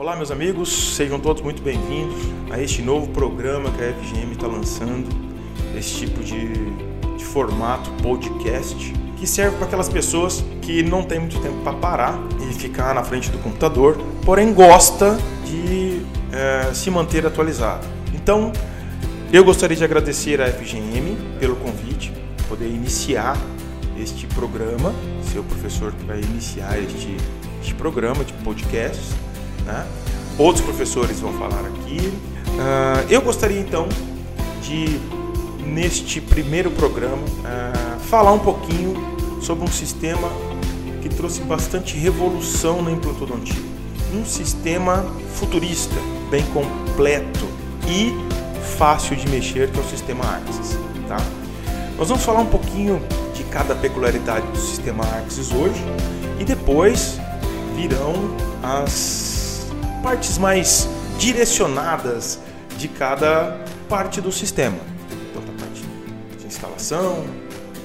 Olá, meus amigos, sejam todos muito bem-vindos a este novo programa que a FGM está lançando, esse tipo de, de formato podcast que serve para aquelas pessoas que não tem muito tempo para parar e ficar na frente do computador, porém gosta de é, se manter atualizado. Então, eu gostaria de agradecer à FGM pelo convite, poder iniciar este programa, ser o professor que vai iniciar este, este programa de podcast. Né? Outros professores vão falar aqui. Uh, eu gostaria então de, neste primeiro programa, uh, falar um pouquinho sobre um sistema que trouxe bastante revolução na implantodontia. Um sistema futurista, bem completo e fácil de mexer, que é o sistema Axis. Tá? Nós vamos falar um pouquinho de cada peculiaridade do sistema Axis hoje e depois virão as partes mais direcionadas de cada parte do sistema. Então, a parte de instalação,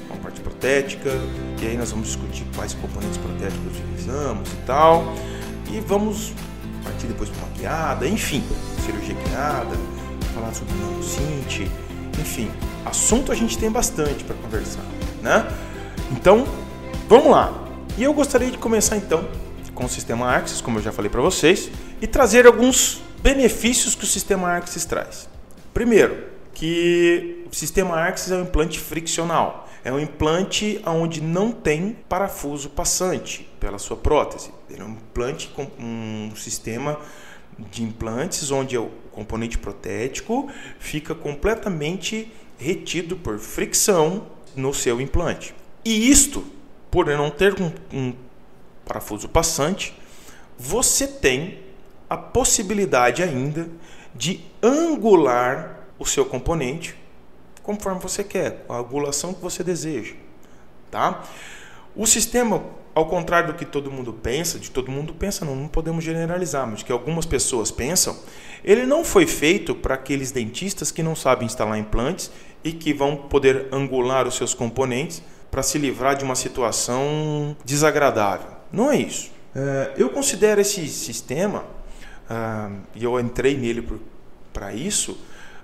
a parte protética, e aí nós vamos discutir quais componentes protéticos utilizamos e tal. E vamos partir depois para uma guiada, enfim, cirurgia guiada, falar sobre nanocinte, enfim, assunto a gente tem bastante para conversar, né? Então, vamos lá. E eu gostaria de começar então com o sistema Axis, como eu já falei para vocês, e trazer alguns benefícios que o sistema Axis traz. Primeiro, que o sistema Axis é um implante friccional. É um implante onde não tem parafuso passante pela sua prótese. Ele é um implante com um sistema de implantes onde o componente protético fica completamente retido por fricção no seu implante. E isto, por não ter um, um parafuso passante, você tem a possibilidade ainda de angular o seu componente conforme você quer, com a angulação que você deseja, tá? O sistema ao contrário do que todo mundo pensa, de todo mundo pensa, não, não podemos generalizar, mas que algumas pessoas pensam, ele não foi feito para aqueles dentistas que não sabem instalar implantes e que vão poder angular os seus componentes para se livrar de uma situação desagradável. Não é isso. É, eu considero esse sistema, ah, e eu entrei nele para isso,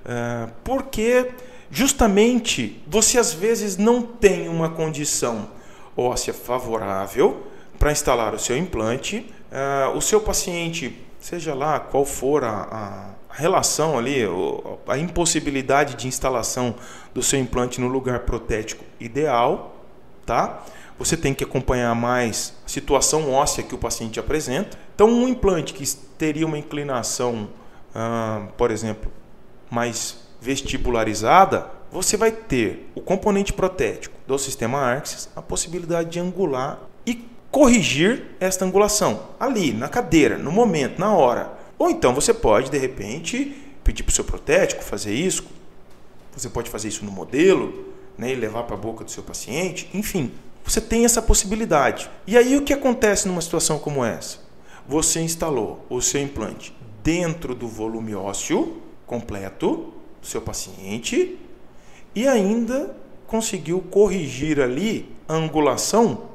é, porque justamente você às vezes não tem uma condição óssea favorável para instalar o seu implante. Uh, o seu paciente, seja lá qual for a, a relação ali, a impossibilidade de instalação do seu implante no lugar protético ideal, tá? Você tem que acompanhar mais a situação óssea que o paciente apresenta. Então, um implante que teria uma inclinação, ah, por exemplo, mais vestibularizada, você vai ter o componente protético do sistema Arxis, a possibilidade de angular e corrigir esta angulação ali, na cadeira, no momento, na hora. Ou então você pode, de repente, pedir para o seu protético fazer isso. Você pode fazer isso no modelo né, e levar para a boca do seu paciente. Enfim, você tem essa possibilidade. E aí o que acontece numa situação como essa? Você instalou o seu implante dentro do volume ósseo completo do seu paciente e ainda conseguiu corrigir ali a angulação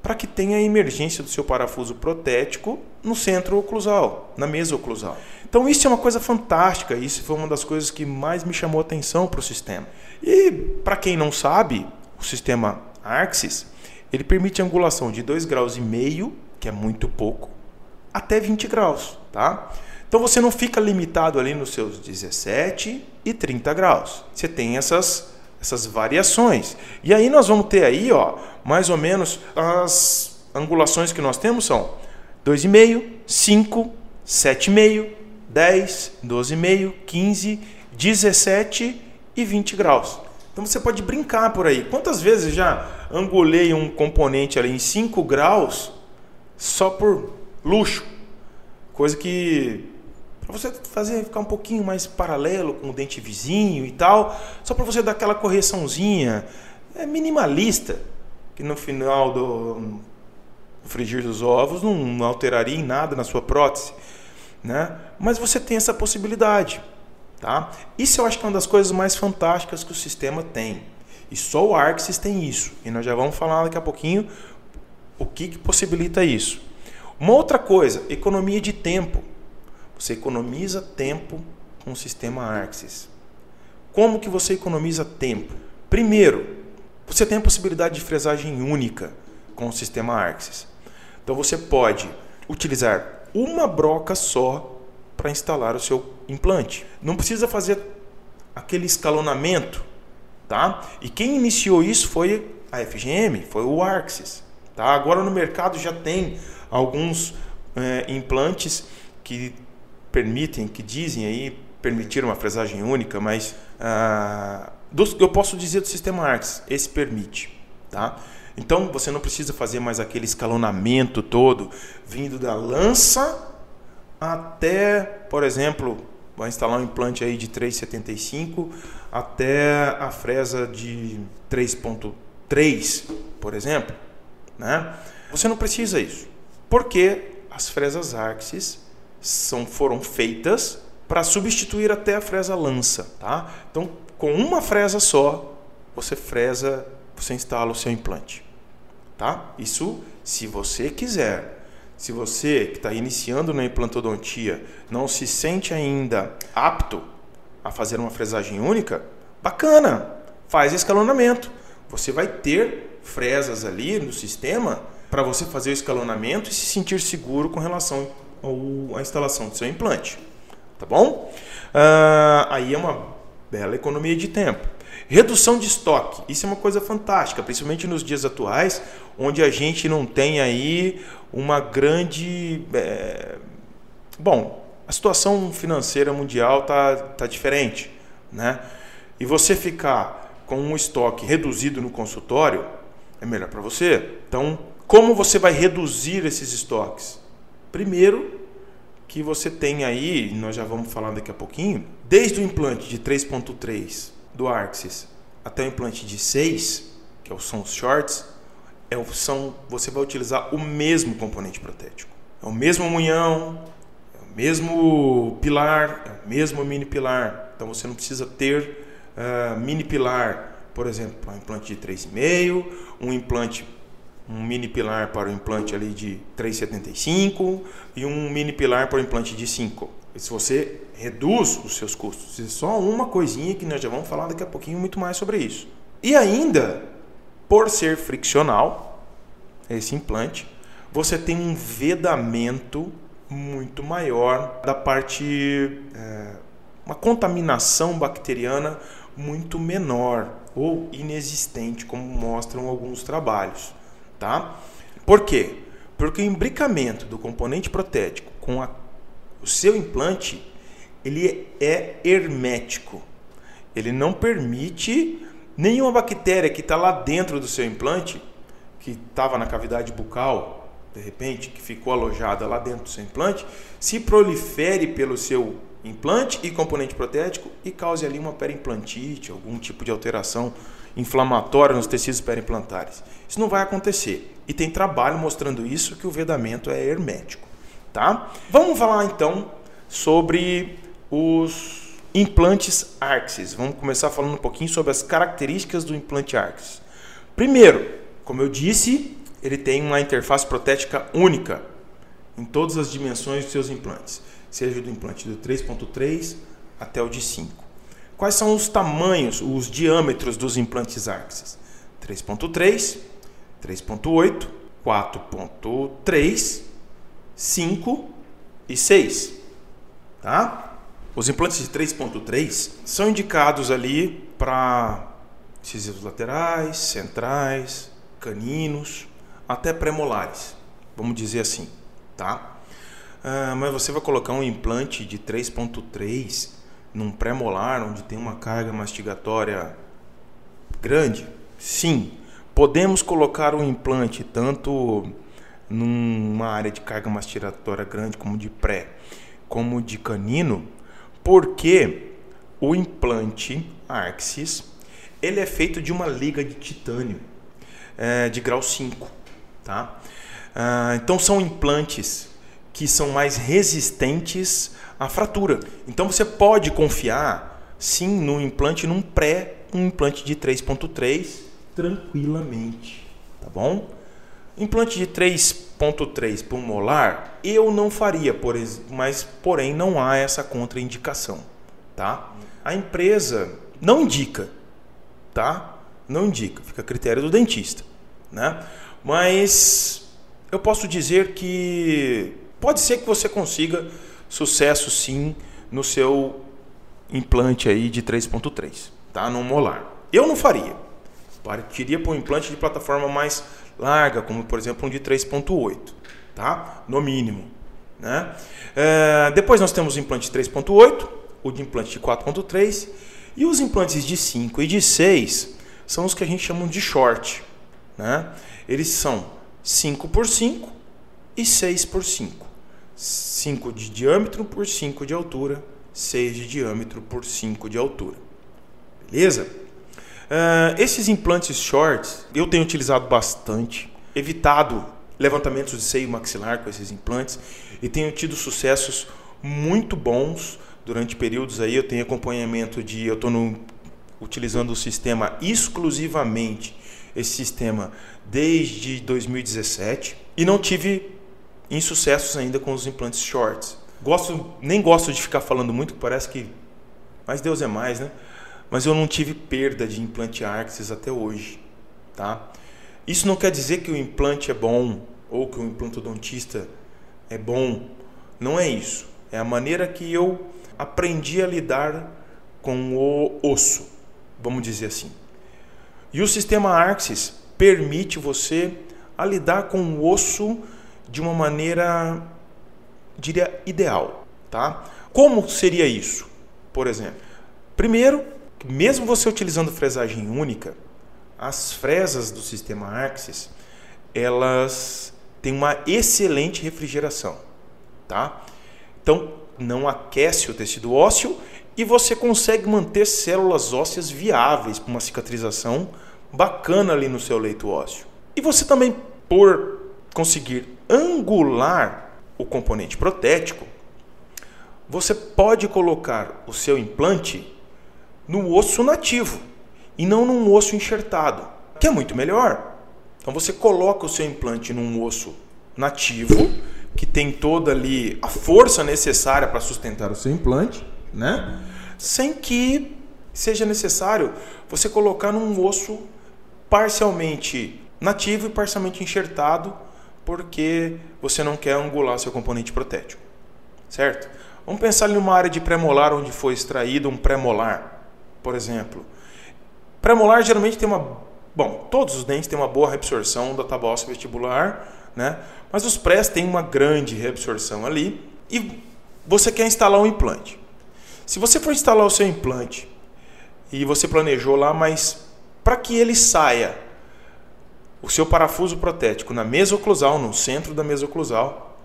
para que tenha a emergência do seu parafuso protético no centro oclusal, na mesa oclusal. Então isso é uma coisa fantástica, isso foi uma das coisas que mais me chamou a atenção para o sistema. E para quem não sabe, o sistema Arxis, ele permite angulação de 2,5 graus, e meio, que é muito pouco, até 20 graus, tá? Então você não fica limitado ali nos seus 17 e 30 graus. Você tem essas, essas variações. E aí nós vamos ter aí, ó, mais ou menos as angulações que nós temos são 2,5, 5, 7,5, 10, 12,5, 15, 17 e 20 graus. Então você pode brincar por aí. Quantas vezes já angulei um componente ali em 5 graus só por luxo? Coisa que para você fazer ficar um pouquinho mais paralelo com o dente vizinho e tal, só para você dar aquela correçãozinha, é minimalista, que no final do frigir dos ovos não alteraria em nada na sua prótese, né? Mas você tem essa possibilidade, tá? Isso eu acho que é uma das coisas mais fantásticas que o sistema tem. E só o Arxis tem isso. E nós já vamos falar daqui a pouquinho o que, que possibilita isso. Uma outra coisa, economia de tempo. Você economiza tempo com o sistema Arxis. Como que você economiza tempo? Primeiro, você tem a possibilidade de fresagem única com o sistema Arxis. Então você pode utilizar uma broca só para instalar o seu implante. Não precisa fazer aquele escalonamento, tá? E quem iniciou isso foi a FGM, foi o Arxis, tá? Agora no mercado já tem alguns é, implantes que permitem, que dizem aí permitir uma fresagem única, mas ah, eu posso dizer do sistema Arx, esse permite, tá? Então você não precisa fazer mais aquele escalonamento todo, vindo da lança até, por exemplo, vai instalar um implante aí de 3,75 até a fresa de 3,3, por exemplo, né? Você não precisa isso, porque as fresas Arxis são, foram feitas para substituir até a fresa lança, tá? Então, com uma fresa só, você fresa, você instala o seu implante, tá? Isso, se você quiser. Se você que está iniciando na implantodontia não se sente ainda apto a fazer uma fresagem única, bacana, faz escalonamento. Você vai ter fresas ali no sistema para você fazer o escalonamento e se sentir seguro com relação à instalação do seu implante. Tá bom? Uh, aí é uma bela economia de tempo. Redução de estoque, isso é uma coisa fantástica, principalmente nos dias atuais, onde a gente não tem aí uma grande. É... Bom, a situação financeira mundial tá, tá diferente, né? E você ficar com um estoque reduzido no consultório é melhor para você. Então, como você vai reduzir esses estoques? Primeiro, que você tem aí, nós já vamos falar daqui a pouquinho, desde o implante de 3.3 do Arxis até o implante de 6, que é são os shorts, é, são, você vai utilizar o mesmo componente protético. É o mesmo munhão, é o mesmo pilar, é o mesmo mini pilar. Então você não precisa ter uh, mini pilar, por exemplo, um implante de 3,5, um implante um mini pilar para o implante ali de 3,75 e um mini pilar para o implante de 5. Se você reduz os seus custos, é só uma coisinha que nós já vamos falar daqui a pouquinho muito mais sobre isso. E ainda, por ser friccional, esse implante, você tem um vedamento muito maior da parte, é, uma contaminação bacteriana muito menor ou inexistente, como mostram alguns trabalhos. Tá? Por quê? Porque o imbricamento do componente protético com a, o seu implante ele é hermético. Ele não permite nenhuma bactéria que está lá dentro do seu implante, que estava na cavidade bucal, de repente, que ficou alojada lá dentro do seu implante, se prolifere pelo seu implante e componente protético e cause ali uma perimplantite, algum tipo de alteração inflamatória nos tecidos perimplantares. Isso não vai acontecer. E tem trabalho mostrando isso que o vedamento é hermético, tá? Vamos falar então sobre os implantes Arxis. Vamos começar falando um pouquinho sobre as características do implante Arxis. Primeiro, como eu disse, ele tem uma interface protética única em todas as dimensões dos seus implantes, seja do implante do 3.3 até o de 5. Quais são os tamanhos, os diâmetros dos implantes Arxis? 3.3, 3.8, 4.3, 5 e 6. Tá? Os implantes de 3.3 são indicados ali para incisivos laterais, centrais, caninos, até premolares, vamos dizer assim, tá? Ah, mas você vai colocar um implante de 3.3 num pré-molar, onde tem uma carga mastigatória grande? Sim. Podemos colocar um implante tanto numa área de carga mastigatória grande, como de pré, como de canino, porque o implante Arxis ele é feito de uma liga de titânio é, de grau 5. Tá? Ah, então são implantes que são mais resistentes à fratura. Então você pode confiar sim no implante num pré, um implante de 3.3 tranquilamente, tá bom? Implante de 3.3 por molar, eu não faria, por, mas porém não há essa contraindicação, tá? A empresa não indica, tá? Não indica, fica a critério do dentista, né? Mas eu posso dizer que pode ser que você consiga sucesso sim no seu implante aí de 3.3, tá? No molar. Eu não faria. Partiria para um implante de plataforma mais larga, como por exemplo um de 3.8, tá? No mínimo. Né? É, depois nós temos o implante de 3.8, o de implante de 4.3 e os implantes de 5 e de 6 são os que a gente chama de short. Né? Eles são 5 por 5 e 6 por 5. 5 de diâmetro por 5 de altura, 6 de diâmetro por 5 de altura. Beleza? Uh, esses implantes shorts eu tenho utilizado bastante, evitado levantamentos de seio maxilar com esses implantes e tenho tido sucessos muito bons durante períodos aí. Eu tenho acompanhamento de. Eu estou utilizando o sistema exclusivamente, esse sistema, desde 2017 e não tive insucessos ainda com os implantes shorts. Gosto, nem gosto de ficar falando muito, parece que. Mas Deus é mais, né? Mas eu não tive perda de implante Arxis até hoje, tá? Isso não quer dizer que o implante é bom ou que o implantodontista é bom, não é isso. É a maneira que eu aprendi a lidar com o osso, vamos dizer assim. E o sistema Arxis permite você a lidar com o osso de uma maneira, diria, ideal, tá? Como seria isso? Por exemplo, primeiro mesmo você utilizando fresagem única, as fresas do sistema Axis, elas têm uma excelente refrigeração, tá? Então, não aquece o tecido ósseo e você consegue manter células ósseas viáveis para uma cicatrização bacana ali no seu leito ósseo. E você também, por conseguir angular o componente protético, você pode colocar o seu implante no osso nativo e não num osso enxertado, que é muito melhor. Então você coloca o seu implante num osso nativo, que tem toda ali a força necessária para sustentar o seu implante, né? Sem que seja necessário você colocar num osso parcialmente nativo e parcialmente enxertado, porque você não quer angular seu componente protético. Certo? Vamos pensar em uma área de premolar onde foi extraído um premolar por exemplo. Premolar geralmente tem uma. Bom, todos os dentes têm uma boa reabsorção da tábua óssea vestibular, né? mas os prés têm uma grande reabsorção ali e você quer instalar um implante. Se você for instalar o seu implante e você planejou lá, mas para que ele saia o seu parafuso protético na mesa oclusal, no centro da mesa oclusal,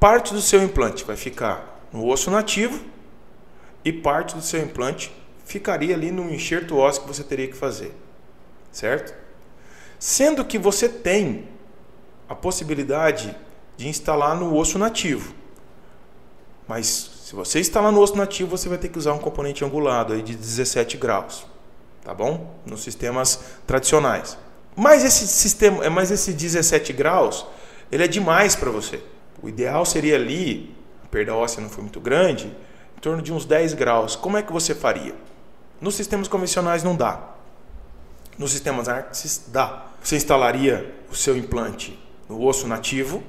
parte do seu implante vai ficar no osso nativo e parte do seu implante ficaria ali no enxerto ósseo que você teria que fazer. Certo? Sendo que você tem a possibilidade de instalar no osso nativo. Mas se você instalar no osso nativo, você vai ter que usar um componente angulado aí de 17 graus. Tá bom? Nos sistemas tradicionais. Mas esse sistema, é, mas esse 17 graus, ele é demais para você. O ideal seria ali, a perda óssea não foi muito grande, em torno de uns 10 graus. Como é que você faria? Nos sistemas convencionais não dá. Nos sistemas Arxis dá. Você instalaria o seu implante no osso nativo,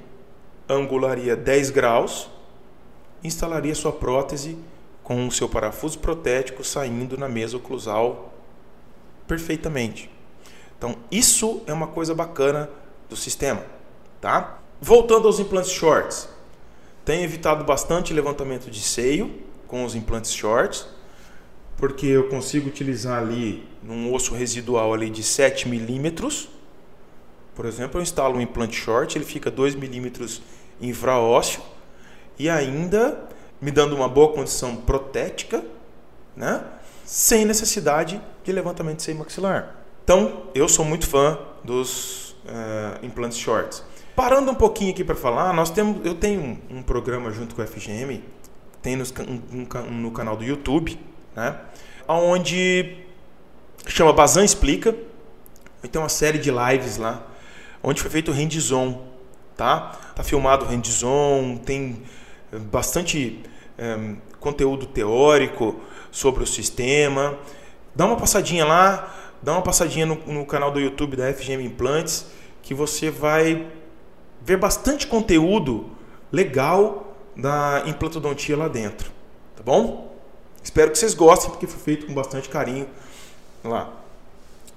angularia 10 graus, instalaria sua prótese com o seu parafuso protético saindo na mesa oclusal perfeitamente. Então, isso é uma coisa bacana do sistema, tá? Voltando aos implantes shorts. Tenho evitado bastante levantamento de seio com os implantes shorts porque eu consigo utilizar ali num osso residual ali de 7 milímetros. Por exemplo, eu instalo um implante short, ele fica 2 milímetros infraósseo e ainda me dando uma boa condição protética, né? sem necessidade de levantamento de maxilar. Então, eu sou muito fã dos uh, implantes shorts. Parando um pouquinho aqui para falar, nós temos, eu tenho um, um, programa junto com a FGM, tem no, um, um, no canal do YouTube, né? onde chama Bazan Explica. Tem uma série de lives lá, onde foi feito o hands-on, tá? Tá filmado o hands-on, tem eh, bastante é, conteúdo teórico sobre o sistema. Dá uma passadinha lá, dá uma passadinha no, no canal do YouTube da FGM Implantes, que você vai ver bastante conteúdo legal da implantodontia lá dentro, tá bom? Espero que vocês gostem, porque foi feito com bastante carinho lá.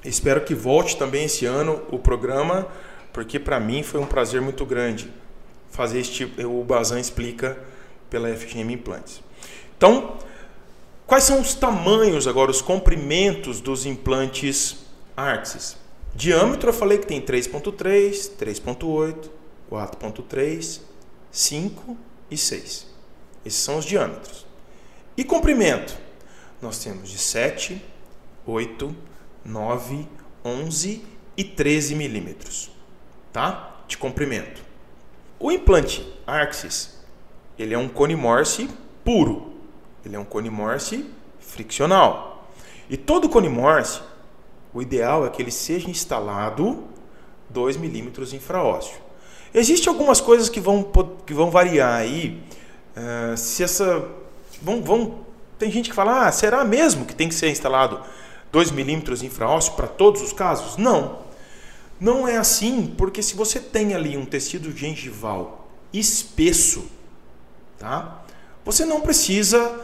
Espero que volte também esse ano o programa, porque para mim foi um prazer muito grande fazer este o Bazan explica pela FGM Implantes. Então, quais são os tamanhos agora, os comprimentos dos implantes Arxis? Diâmetro eu falei que tem 3.3, 3.8, 4.3, 5 e 6. Esses são os diâmetros. E comprimento? Nós temos de 7, 8, 9, 11 e 13 milímetros, tá? De comprimento. O implante Arxis, ele é um cone Morse puro. Ele é um cone Morse friccional. E todo cone Morse, o ideal é que ele seja instalado 2 milímetros infraósseo. Existem algumas coisas que vão, que vão variar aí. Uh, se essa. Vão, vão, tem gente que fala, ah, será mesmo que tem que ser instalado 2 milímetros infraósseo para todos os casos? Não. Não é assim, porque se você tem ali um tecido gengival espesso, tá? Você não precisa,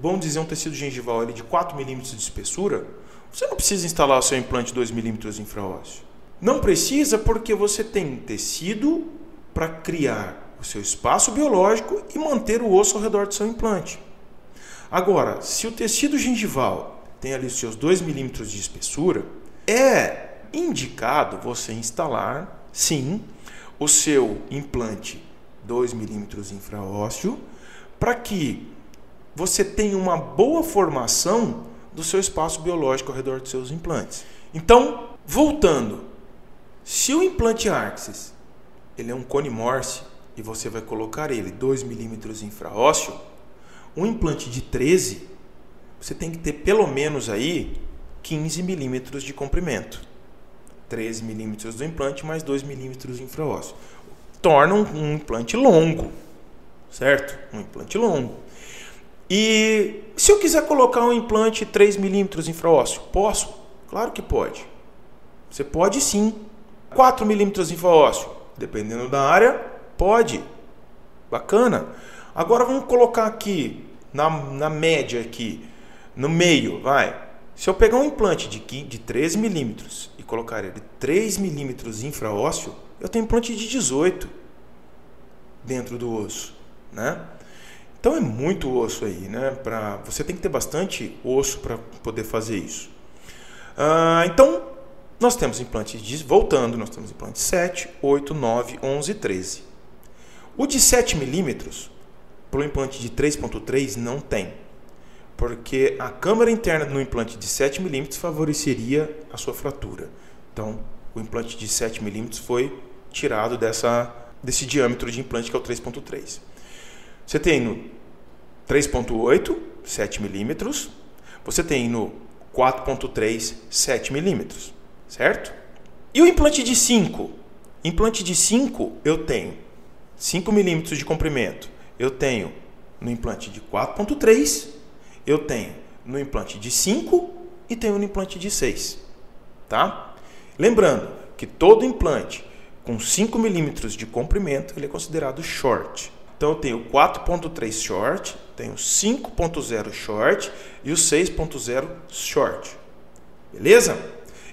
vamos dizer, um tecido gengival ali de 4 milímetros de espessura, você não precisa instalar o seu implante 2 milímetros infraósseo. Não precisa porque você tem tecido para criar o seu espaço biológico e manter o osso ao redor do seu implante. Agora, se o tecido gengival tem ali os seus 2 milímetros de espessura, é indicado você instalar, sim, o seu implante 2 milímetros infraósseo para que você tenha uma boa formação do seu espaço biológico ao redor dos seus implantes. Então, voltando, se o implante Arxis ele é um cone Morse e você vai colocar ele 2 milímetros infraósseo, um implante de 13, você tem que ter pelo menos aí 15 milímetros de comprimento. 13 milímetros do implante mais 2 milímetros infraósseo. Torna um, um implante longo, certo? Um implante longo. E se eu quiser colocar um implante 3 milímetros infraósseo, posso? Claro que pode. Você pode sim. 4 milímetros infraósseo, dependendo da área, pode. Bacana. Agora vamos colocar aqui, na, na média aqui, no meio, vai. Se eu pegar um implante de, de 13 milímetros e colocar ele 3 milímetros infraósseo, eu tenho implante de 18 dentro do osso, né? Então é muito osso aí, né? Pra, você tem que ter bastante osso para poder fazer isso. Ah, então, nós temos implantes de, voltando, nós temos implantes 7, 8, 9, 11 e 13. O de 7 milímetros, para o implante de 3.3, não tem. Porque a câmara interna no implante de 7 milímetros favoreceria a sua fratura. Então, o implante de 7 milímetros foi tirado dessa, desse diâmetro de implante que é o 3.3. Você tem no 3.8, 7 milímetros. Você tem no 4.3, 7 milímetros certo? E o implante de 5? Implante de 5 eu tenho 5 milímetros de comprimento. Eu tenho no implante de 4.3, eu tenho no implante de 5 e tenho no implante de 6. Tá? Lembrando que todo implante com 5 milímetros de comprimento ele é considerado short. Então eu tenho 4.3 short, tenho 5.0 short e o 6.0 short. Beleza?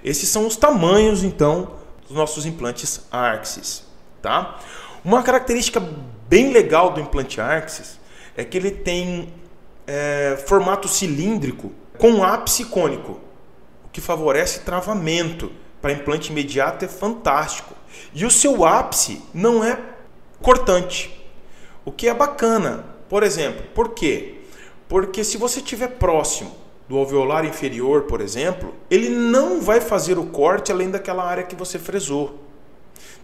Esses são os tamanhos, então, dos nossos implantes Arxis. Tá? Uma característica bem legal do implante Arxis é que ele tem é, formato cilíndrico com ápice cônico, o que favorece travamento. Para implante imediato é fantástico. E o seu ápice não é cortante, o que é bacana. Por exemplo, por quê? Porque se você estiver próximo do alveolar inferior, por exemplo, ele não vai fazer o corte além daquela área que você fresou.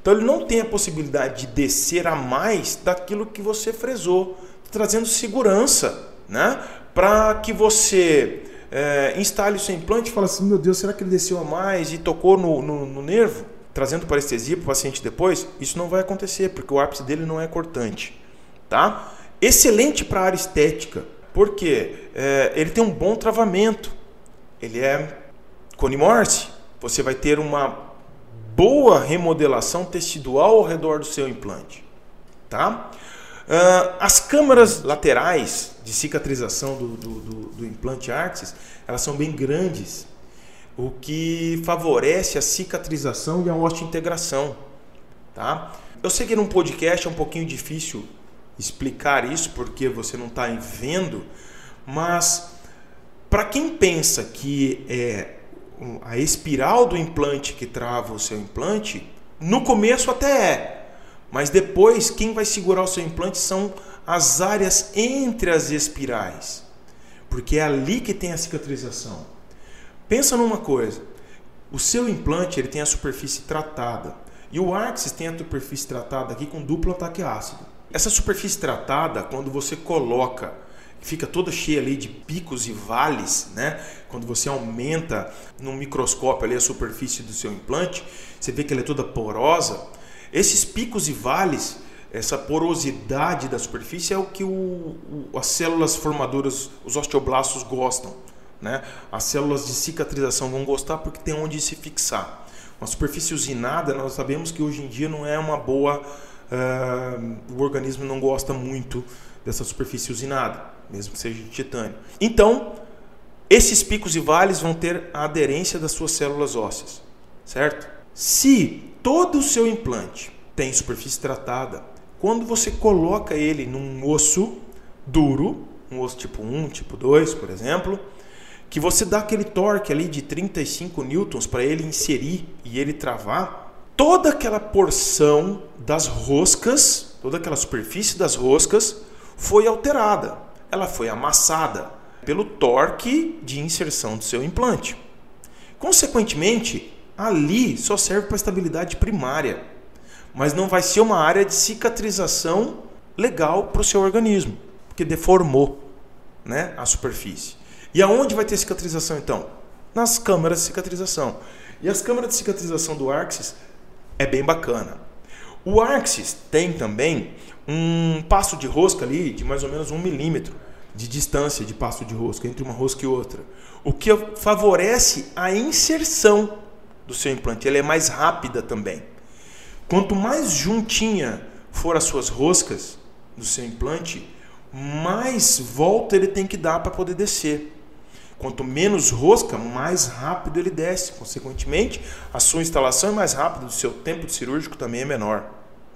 Então ele não tem a possibilidade de descer a mais daquilo que você fresou, trazendo segurança, né? Para que você é, instale o seu implante e fale assim, meu Deus, será que ele desceu a mais e tocou no, no, no nervo? trazendo parestesia para o paciente depois, isso não vai acontecer, porque o ápice dele não é cortante. Tá? Excelente para a área estética, porque é, ele tem um bom travamento, ele é cone Morse, você vai ter uma boa remodelação tecidual ao redor do seu implante. Tá? Uh, as câmaras laterais de cicatrização do, do, do, do implante Arxis, elas são bem grandes, o que favorece a cicatrização e a osteointegração. Tá? Eu sei que num podcast é um pouquinho difícil explicar isso porque você não está vendo, mas para quem pensa que é a espiral do implante que trava o seu implante, no começo até é, mas depois quem vai segurar o seu implante são as áreas entre as espirais, porque é ali que tem a cicatrização. Pensa numa coisa, o seu implante ele tem a superfície tratada e o Arxis tem a superfície tratada aqui com duplo ataque ácido. Essa superfície tratada, quando você coloca fica toda cheia ali de picos e vales, né? Quando você aumenta no microscópio ali a superfície do seu implante, você vê que ela é toda porosa. Esses picos e vales, essa porosidade da superfície é o que o, o, as células formadoras, os osteoblastos gostam, né? As células de cicatrização vão gostar porque tem onde se fixar. Uma superfície usinada, nós sabemos que hoje em dia não é uma boa, uh, o organismo não gosta muito dessa superfície usinada mesmo que seja de titânio. Então, esses picos e vales vão ter a aderência das suas células ósseas, certo? Se todo o seu implante tem superfície tratada, quando você coloca ele num osso duro, um osso tipo 1, tipo 2, por exemplo, que você dá aquele torque ali de 35 newtons para ele inserir e ele travar, toda aquela porção das roscas, toda aquela superfície das roscas foi alterada ela foi amassada pelo torque de inserção do seu implante. Consequentemente, ali só serve para estabilidade primária, mas não vai ser uma área de cicatrização legal para o seu organismo, porque deformou né, a superfície. E aonde vai ter cicatrização então? Nas câmaras de cicatrização. E as câmaras de cicatrização do Arxis é bem bacana. O Arxis tem também um passo de rosca ali de mais ou menos um milímetro de distância de passo de rosca entre uma rosca e outra, o que favorece a inserção do seu implante. Ela é mais rápida também. Quanto mais juntinha for as suas roscas do seu implante, mais volta ele tem que dar para poder descer. Quanto menos rosca, mais rápido ele desce. Consequentemente, a sua instalação é mais rápida, o seu tempo de cirúrgico também é menor,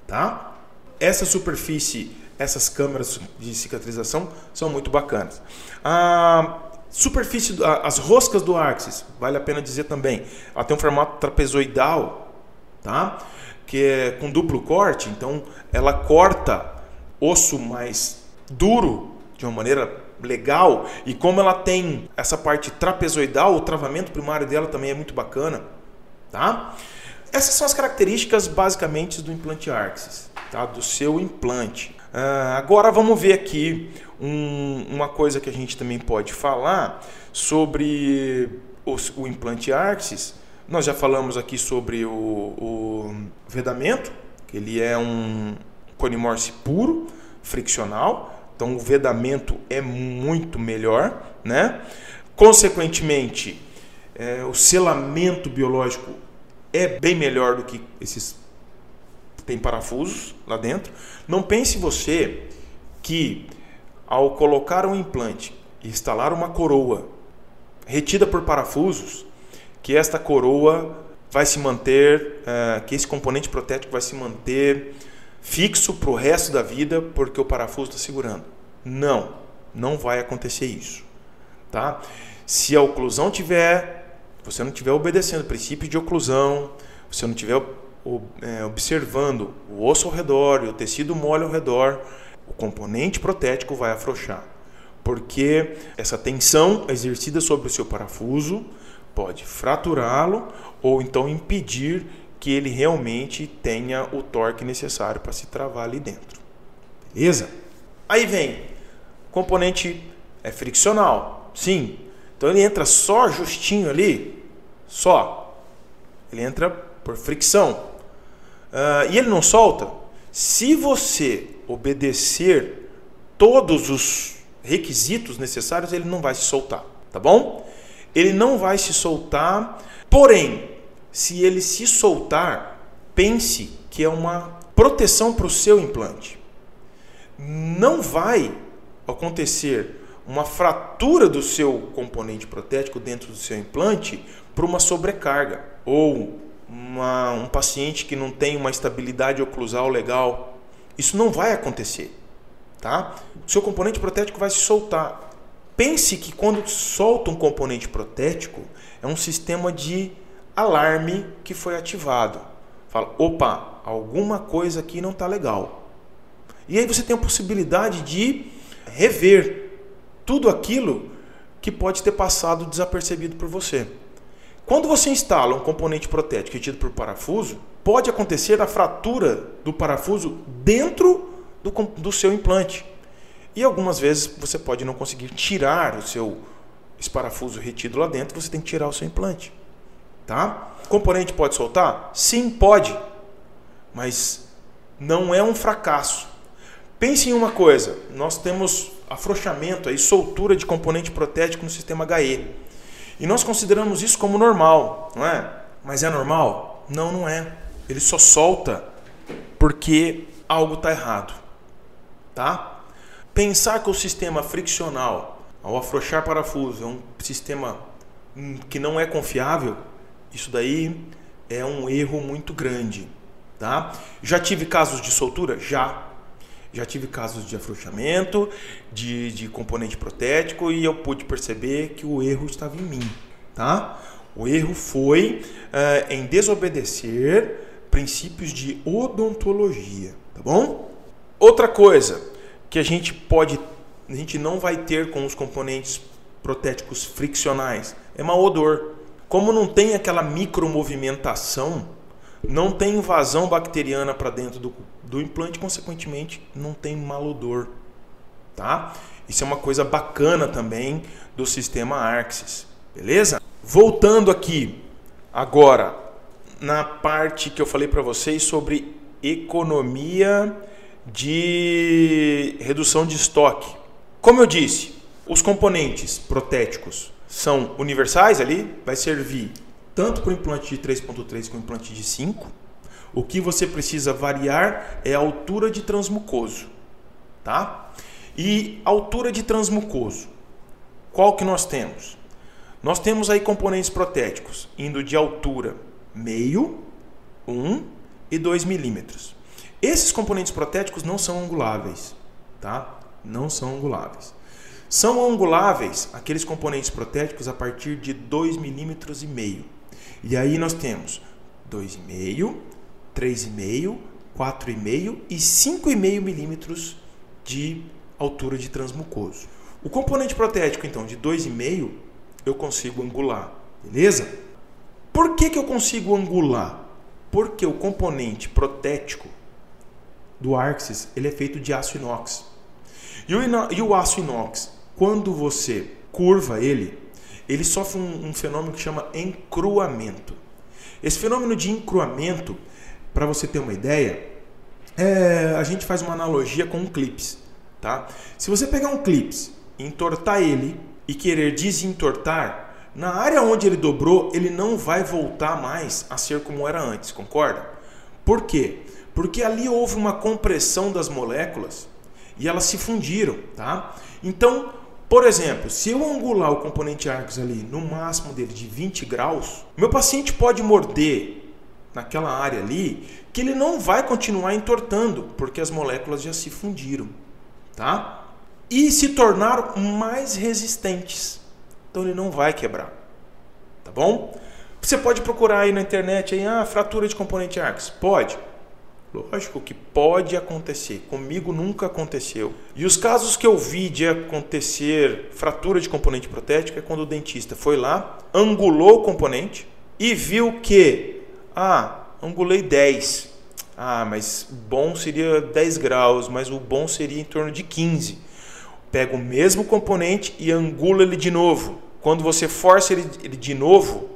tá? Essa superfície essas câmeras de cicatrização são muito bacanas. A superfície, as roscas do Axis, vale a pena dizer também, ela tem um formato trapezoidal, tá? que é com duplo corte, então ela corta osso mais duro de uma maneira legal e como ela tem essa parte trapezoidal, o travamento primário dela também é muito bacana, tá? Essas são as características basicamente do implante Arxis, tá? Do seu implante. Uh, agora vamos ver aqui um, uma coisa que a gente também pode falar sobre o, o implante Arxis. Nós já falamos aqui sobre o, o vedamento, que ele é um conimorse puro, friccional, então o vedamento é muito melhor, né? Consequentemente, é, o selamento biológico é bem melhor do que esses tem parafusos lá dentro. Não pense você que ao colocar um implante e instalar uma coroa retida por parafusos, que esta coroa vai se manter, uh, que esse componente protético vai se manter fixo para o resto da vida porque o parafuso está segurando. Não, não vai acontecer isso, tá? Se a oclusão tiver, você não tiver obedecendo o princípio de oclusão, você não tiver observando o osso ao redor e o tecido mole ao redor, o componente protético vai afrouxar. Porque essa tensão exercida sobre o seu parafuso pode fraturá-lo ou então impedir que ele realmente tenha o torque necessário para se travar ali dentro. Beleza? Aí vem, componente é friccional. Sim. Então ele entra só justinho ali, só. Ele entra por fricção. Uh, e ele não solta? Se você obedecer todos os requisitos necessários, ele não vai se soltar, tá bom? Ele não vai se soltar, porém, se ele se soltar, pense que é uma proteção para o seu implante. Não vai acontecer uma fratura do seu componente protético dentro do seu implante por uma sobrecarga ou uma, um paciente que não tem uma estabilidade oclusal legal. Isso não vai acontecer, tá? O seu componente protético vai se soltar. Pense que quando solta um componente protético, é um sistema de alarme que foi ativado. Fala, opa, alguma coisa aqui não está legal. E aí você tem a possibilidade de rever tudo aquilo que pode ter passado desapercebido por você. Quando você instala um componente protético retido por parafuso, pode acontecer a fratura do parafuso dentro do, do seu implante. E algumas vezes você pode não conseguir tirar o seu esse parafuso retido lá dentro, você tem que tirar o seu implante. Tá? O componente pode soltar? Sim, pode. Mas não é um fracasso. Pense em uma coisa, nós temos afrouxamento aí, soltura de componente protético no sistema HE. E nós consideramos isso como normal, não é? Mas é normal? Não, não é. Ele só solta porque algo está errado. Tá? Pensar que o sistema friccional, ao afrouxar parafuso, é um sistema que não é confiável, isso daí é um erro muito grande. Tá? Já tive casos de soltura? Já. Já tive casos de afrouxamento, de, de componente protético e eu pude perceber que o erro estava em mim. Tá? O erro foi uh, em desobedecer princípios de odontologia. Tá bom? Outra coisa que a gente pode, a gente não vai ter com os componentes protéticos friccionais é mau odor. Como não tem aquela micromovimentação, não tem invasão bacteriana para dentro do, do implante, consequentemente não tem malodor, tá? Isso é uma coisa bacana também do sistema Arxis, beleza? Voltando aqui agora na parte que eu falei para vocês sobre economia de redução de estoque. Como eu disse, os componentes protéticos são universais ali, vai servir tanto para o implante de 3.3 como implante de 5. O que você precisa variar é a altura de transmucoso, tá? E altura de transmucoso. Qual que nós temos? Nós temos aí componentes protéticos indo de altura meio, 1 um, e 2 milímetros. Esses componentes protéticos não são anguláveis, tá? Não são anguláveis. São anguláveis aqueles componentes protéticos a partir de 2 milímetros e meio. E aí nós temos 2,5, 3,5, 4,5 e 5,5 milímetros de altura de transmucoso. O componente protético, então, de 2,5 eu consigo angular, beleza? Por que, que eu consigo angular? Porque o componente protético do Arxis ele é feito de aço inox. E o, e o aço inox, quando você curva ele, ele sofre um, um fenômeno que chama encruamento. Esse fenômeno de encruamento, para você ter uma ideia, é, a gente faz uma analogia com um clips. Tá? Se você pegar um clips, entortar ele e querer desentortar, na área onde ele dobrou, ele não vai voltar mais a ser como era antes, concorda? Por quê? Porque ali houve uma compressão das moléculas e elas se fundiram, tá? Então, por exemplo, se eu angular o componente Arcos ali no máximo dele de 20 graus, meu paciente pode morder naquela área ali que ele não vai continuar entortando, porque as moléculas já se fundiram, tá? E se tornaram mais resistentes. Então ele não vai quebrar. Tá bom? Você pode procurar aí na internet aí, ah, fratura de componente Arcos. Pode. Lógico que pode acontecer. Comigo nunca aconteceu. E os casos que eu vi de acontecer fratura de componente protético é quando o dentista foi lá, angulou o componente e viu que, ah, angulei 10. Ah, mas bom seria 10 graus, mas o bom seria em torno de 15. Pega o mesmo componente e angula ele de novo. Quando você força ele, de novo,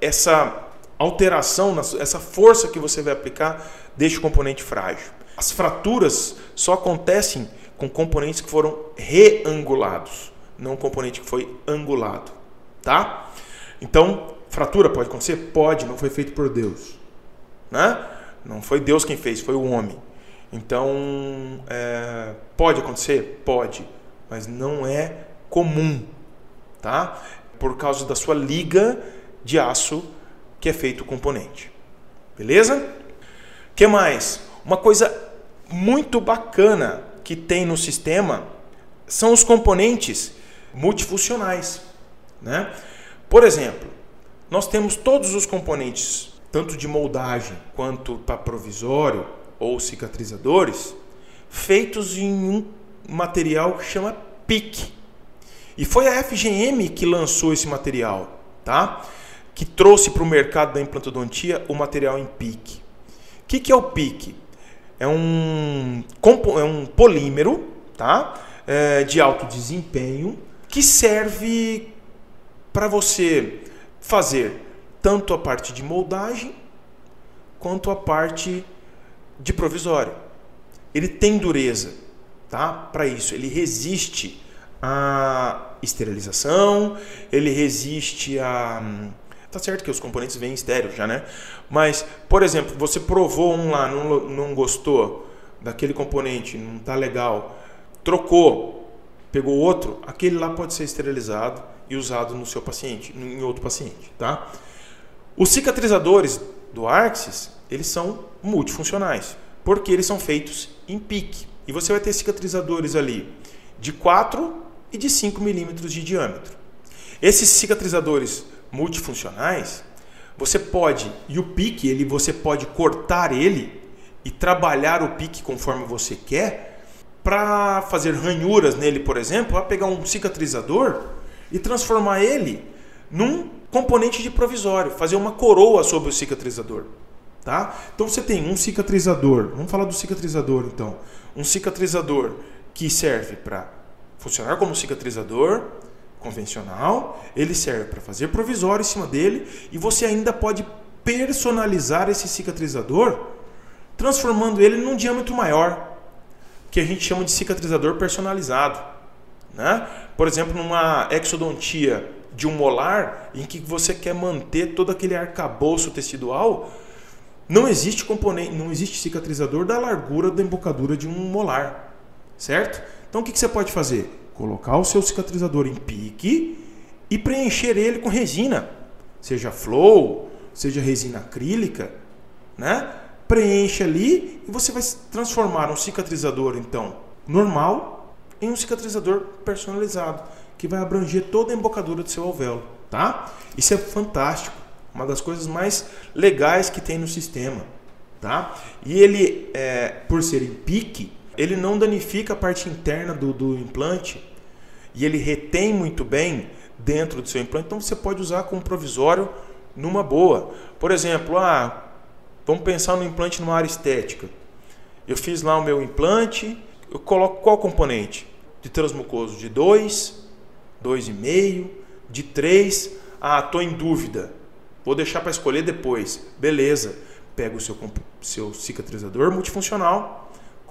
essa alteração, essa força que você vai aplicar, deixa o componente frágil. As fraturas só acontecem com componentes que foram reangulados, não componente que foi angulado, tá? Então, fratura pode acontecer? Pode, não foi feito por Deus, né? Não foi Deus quem fez, foi o homem. Então, é, pode acontecer? Pode, mas não é comum, tá? Por causa da sua liga de aço que é feito o componente. Beleza? Que mais? Uma coisa muito bacana que tem no sistema são os componentes multifuncionais, né? Por exemplo, nós temos todos os componentes, tanto de moldagem quanto para provisório ou cicatrizadores, feitos em um material que chama PIC. E foi a FGM que lançou esse material, tá? Que trouxe para o mercado da implantodontia o material em PIC. O que, que é o PIC? É um, é um polímero, tá? É, de alto desempenho que serve para você fazer tanto a parte de moldagem quanto a parte de provisório. Ele tem dureza, tá? Para isso, ele resiste à esterilização, ele resiste a tá certo que os componentes vêm estéreo já, né? Mas, por exemplo, você provou um lá, não, não gostou daquele componente, não tá legal, trocou, pegou outro, aquele lá pode ser esterilizado e usado no seu paciente, em outro paciente, tá? Os cicatrizadores do Arxis, eles são multifuncionais, porque eles são feitos em pique. E você vai ter cicatrizadores ali de 4 e de 5 milímetros de diâmetro. Esses cicatrizadores multifuncionais, você pode, e o pique, ele, você pode cortar ele e trabalhar o pique conforme você quer, para fazer ranhuras nele, por exemplo, vai pegar um cicatrizador e transformar ele num componente de provisório, fazer uma coroa sobre o cicatrizador. Tá? Então você tem um cicatrizador, vamos falar do cicatrizador então. Um cicatrizador que serve para funcionar como cicatrizador convencional, ele serve para fazer provisório em cima dele e você ainda pode personalizar esse cicatrizador transformando ele num diâmetro maior, que a gente chama de cicatrizador personalizado. Né? Por exemplo, numa exodontia de um molar, em que você quer manter todo aquele arcabouço tecidual, não existe componente, não existe cicatrizador da largura da embocadura de um molar, certo? Então o que, que você pode fazer? Colocar o seu cicatrizador em pique e preencher ele com resina, seja flow, seja resina acrílica, né? Preenche ali e você vai transformar um cicatrizador então normal em um cicatrizador personalizado que vai abranger toda a embocadura do seu alvéolo, tá? Isso é fantástico, uma das coisas mais legais que tem no sistema, tá? E ele, é, por ser em pique, ele não danifica a parte interna do, do implante e ele retém muito bem dentro do seu implante, então você pode usar como provisório numa boa. Por exemplo, ah, vamos pensar no implante numa área estética. Eu fiz lá o meu implante, eu coloco qual componente? De transmucoso de 2, 2,5, de 3. Ah, estou em dúvida. Vou deixar para escolher depois. Beleza. Pega o seu, seu cicatrizador multifuncional,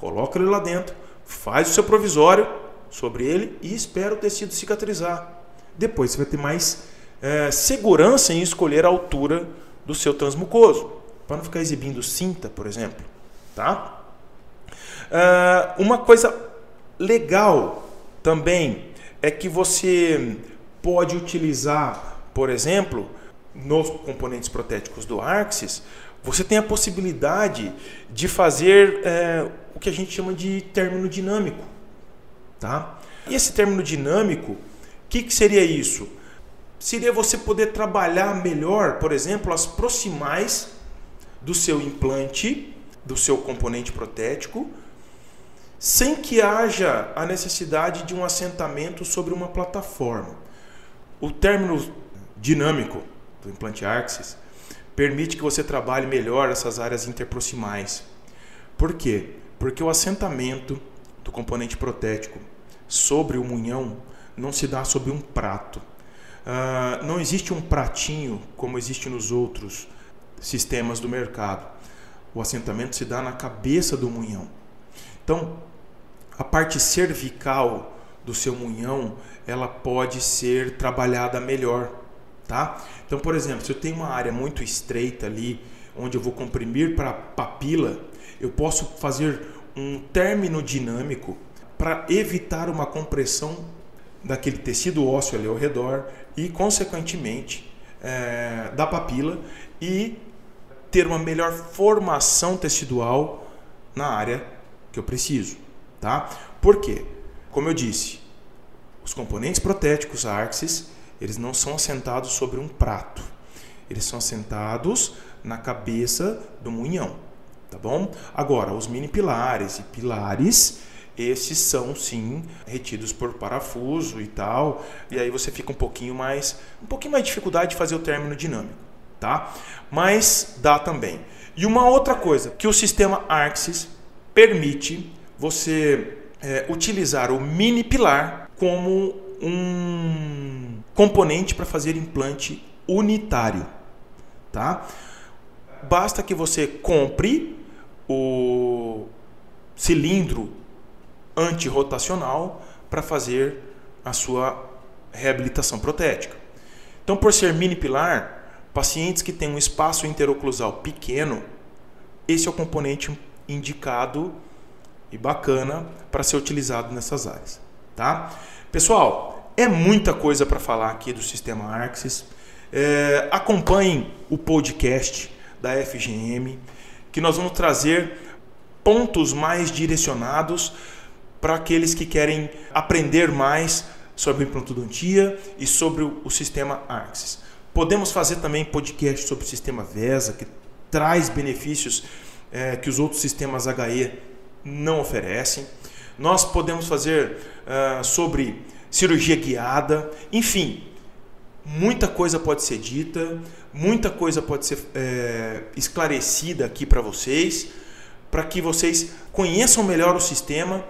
coloca ele lá dentro, faz o seu provisório sobre ele e espera o tecido cicatrizar. Depois você vai ter mais é, segurança em escolher a altura do seu transmucoso, para não ficar exibindo cinta, por exemplo. Tá? É, uma coisa legal também é que você pode utilizar, por exemplo, nos componentes protéticos do Arxis, você tem a possibilidade de fazer é, o que a gente chama de término dinâmico. Tá? E esse término dinâmico, o que, que seria isso? Seria você poder trabalhar melhor, por exemplo, as proximais do seu implante, do seu componente protético, sem que haja a necessidade de um assentamento sobre uma plataforma. O término dinâmico do implante Axis permite que você trabalhe melhor essas áreas interproximais. Por quê? Porque o assentamento do componente protético sobre o munhão não se dá sobre um prato. Uh, não existe um pratinho como existe nos outros sistemas do mercado. O assentamento se dá na cabeça do munhão. Então, a parte cervical do seu munhão, ela pode ser trabalhada melhor, tá? Então, por exemplo, se eu tenho uma área muito estreita ali, onde eu vou comprimir para a papila, eu posso fazer um término dinâmico para evitar uma compressão daquele tecido ósseo ali ao redor e, consequentemente, é, da papila e ter uma melhor formação tecidual na área que eu preciso, tá? Por quê? Como eu disse, os componentes protéticos Arxis, eles não são assentados sobre um prato. Eles são assentados na cabeça do munhão, tá bom? Agora, os mini pilares e pilares, esses são sim retidos por parafuso e tal, e aí você fica um pouquinho mais, um pouquinho mais de dificuldade de fazer o término dinâmico, tá? Mas dá também. E uma outra coisa que o sistema Arxis permite você é, utilizar o mini pilar como um componente para fazer implante unitário, tá? Basta que você compre o cilindro antirrotacional para fazer a sua reabilitação protética. Então, por ser mini pilar, pacientes que têm um espaço interoclusal pequeno, esse é o componente indicado e bacana para ser utilizado nessas áreas, tá? Pessoal, é muita coisa para falar aqui do sistema Arxis. É, acompanhem o podcast da FGM, que nós vamos trazer pontos mais direcionados para aqueles que querem aprender mais sobre implantodontia e sobre o, sistema Arxis. Podemos fazer também podcast sobre o sistema VESA, que traz benefícios é, que os outros sistemas HE não oferecem. Nós podemos fazer uh, sobre cirurgia guiada, enfim, muita coisa pode ser dita, muita coisa pode ser é, esclarecida aqui para vocês, para que vocês conheçam melhor o sistema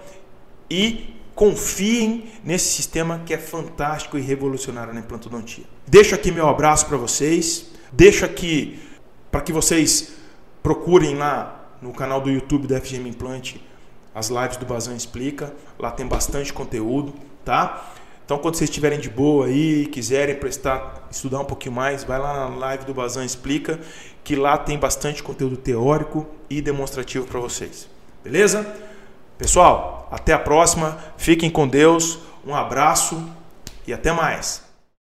e confiem nesse sistema que é fantástico e revolucionário na implantodontia. Deixo aqui meu abraço para vocês, deixo aqui para que vocês procurem lá no canal do YouTube da FGM Implante as lives do Bazan Explica. Lá tem bastante conteúdo, tá? Então, quando vocês estiverem de boa aí, quiserem prestar, estudar um pouquinho mais, vai lá na live do Bazan Explica, que lá tem bastante conteúdo teórico e demonstrativo para vocês. Beleza? Pessoal, até a próxima. Fiquem com Deus. Um abraço e até mais.